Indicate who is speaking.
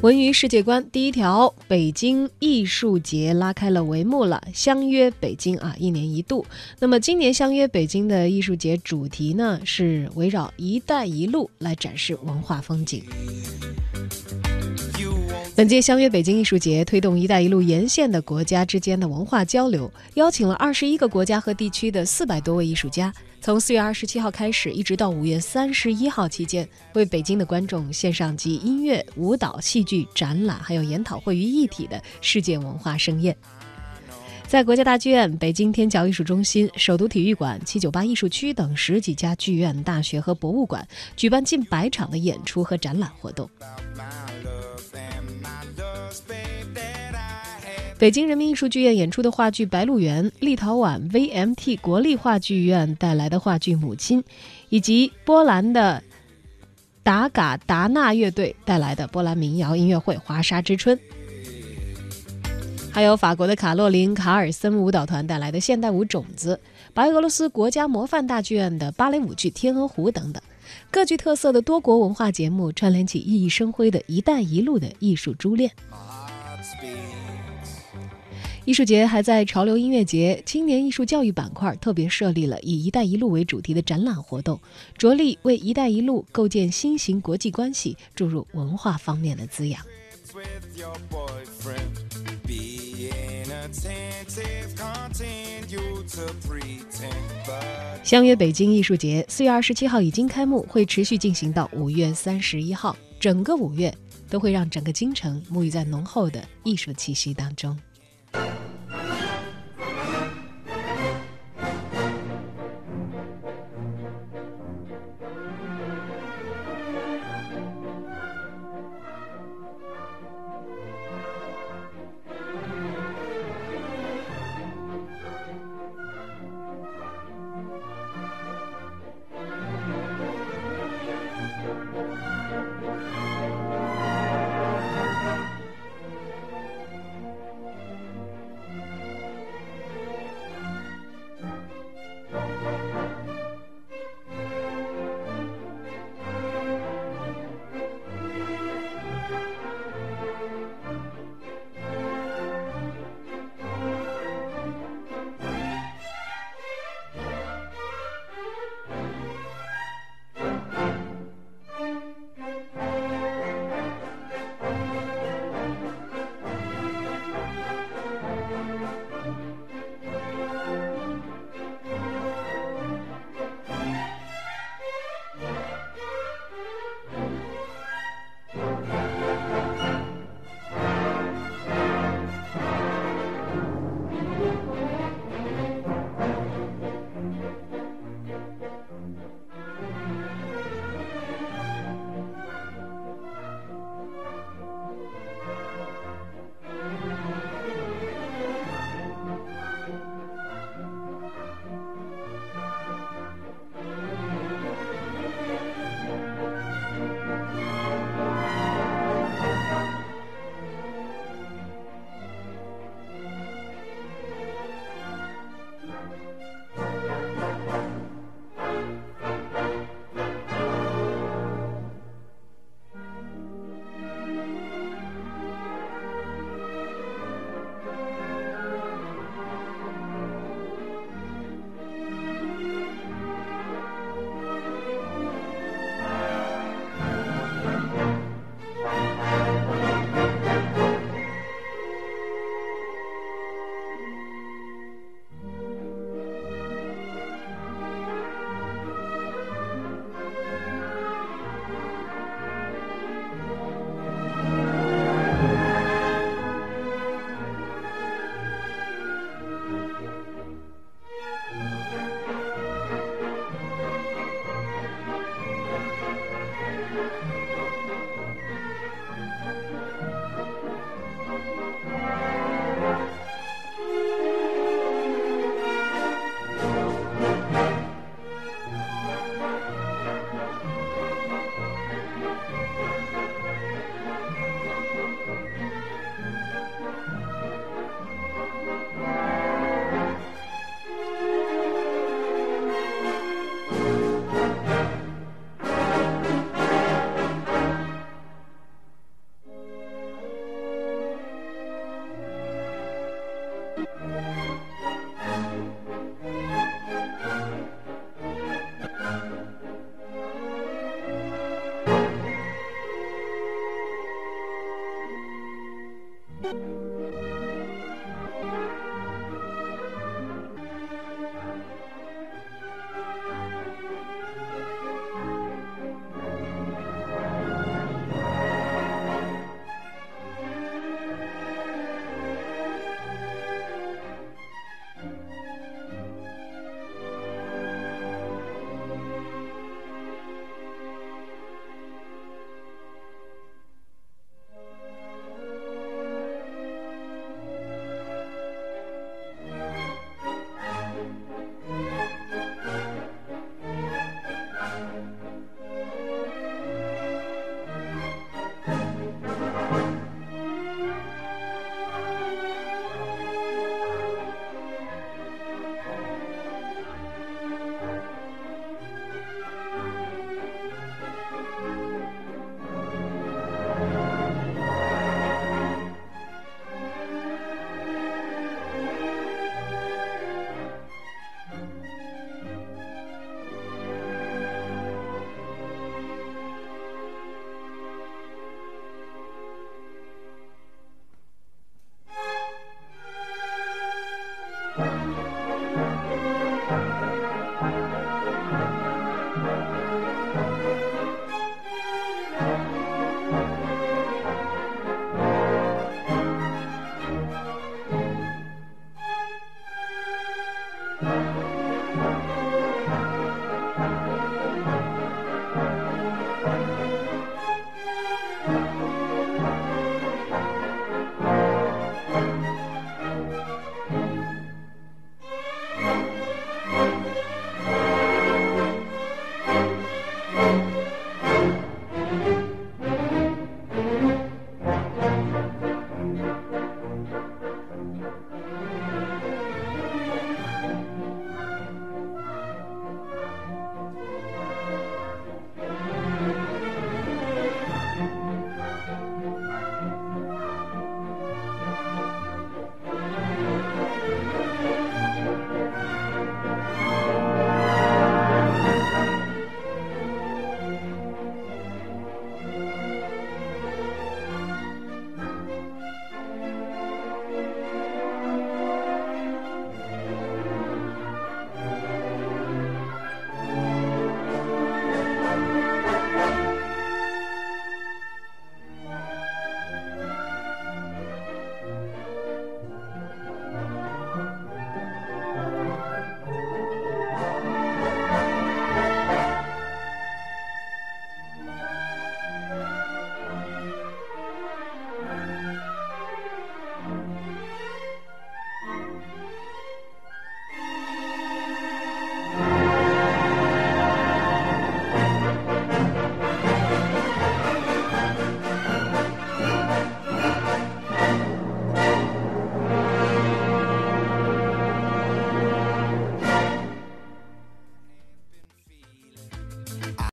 Speaker 1: 文娱世界观第一条，北京艺术节拉开了帷幕了。相约北京啊，一年一度。那么今年相约北京的艺术节主题呢，是围绕“一带一路”来展示文化风景。本届相约北京艺术节推动“一带一路”沿线的国家之间的文化交流，邀请了二十一个国家和地区的四百多位艺术家。从四月二十七号开始，一直到五月三十一号期间，为北京的观众献上集音乐、舞蹈、戏剧、展览还有研讨会于一体的世界文化盛宴。在国家大剧院、北京天桥艺术中心、首都体育馆、七九八艺术区等十几家剧院、大学和博物馆，举办近百场的演出和展览活动。北京人民艺术剧院演出的话剧《白鹿原》，立陶宛 VMT 国立话剧院带来的话剧《母亲》，以及波兰的达嘎达纳乐队带来的波兰民谣音乐会《华沙之春》，还有法国的卡洛琳卡尔森舞蹈团带来的现代舞《种子》，白俄罗斯国家模范大剧院的芭蕾舞剧《天鹅湖》等等，各具特色的多国文化节目串联起熠熠生辉的一带一路的艺术珠链。艺术节还在潮流音乐节、青年艺术教育板块特别设立了以“一带一路”为主题的展览活动，着力为“一带一路”构建新型国际关系注入文化方面的滋养。相约北京艺术节，四月二十七号已经开幕，会持续进行到五月三十一号，整个五月都会让整个京城沐浴在浓厚的艺术气息当中。